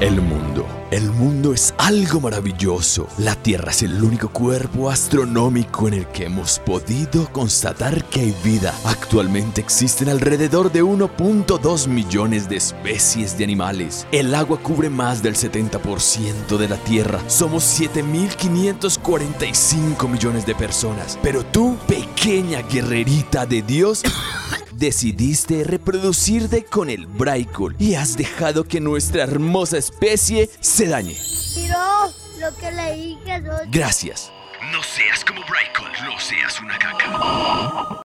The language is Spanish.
El mundo. El mundo es algo maravilloso. La Tierra es el único cuerpo astronómico en el que hemos podido constatar que hay vida. Actualmente existen alrededor de 1.2 millones de especies de animales. El agua cubre más del 70% de la Tierra. Somos 7.545 millones de personas. Pero tú, pequeña guerrerita de Dios, decidiste reproducirte con el Braicol y has dejado que nuestra hermosa especie se dañe. Miro lo que le dije. Gracias. No seas como Braicol, no seas una caca.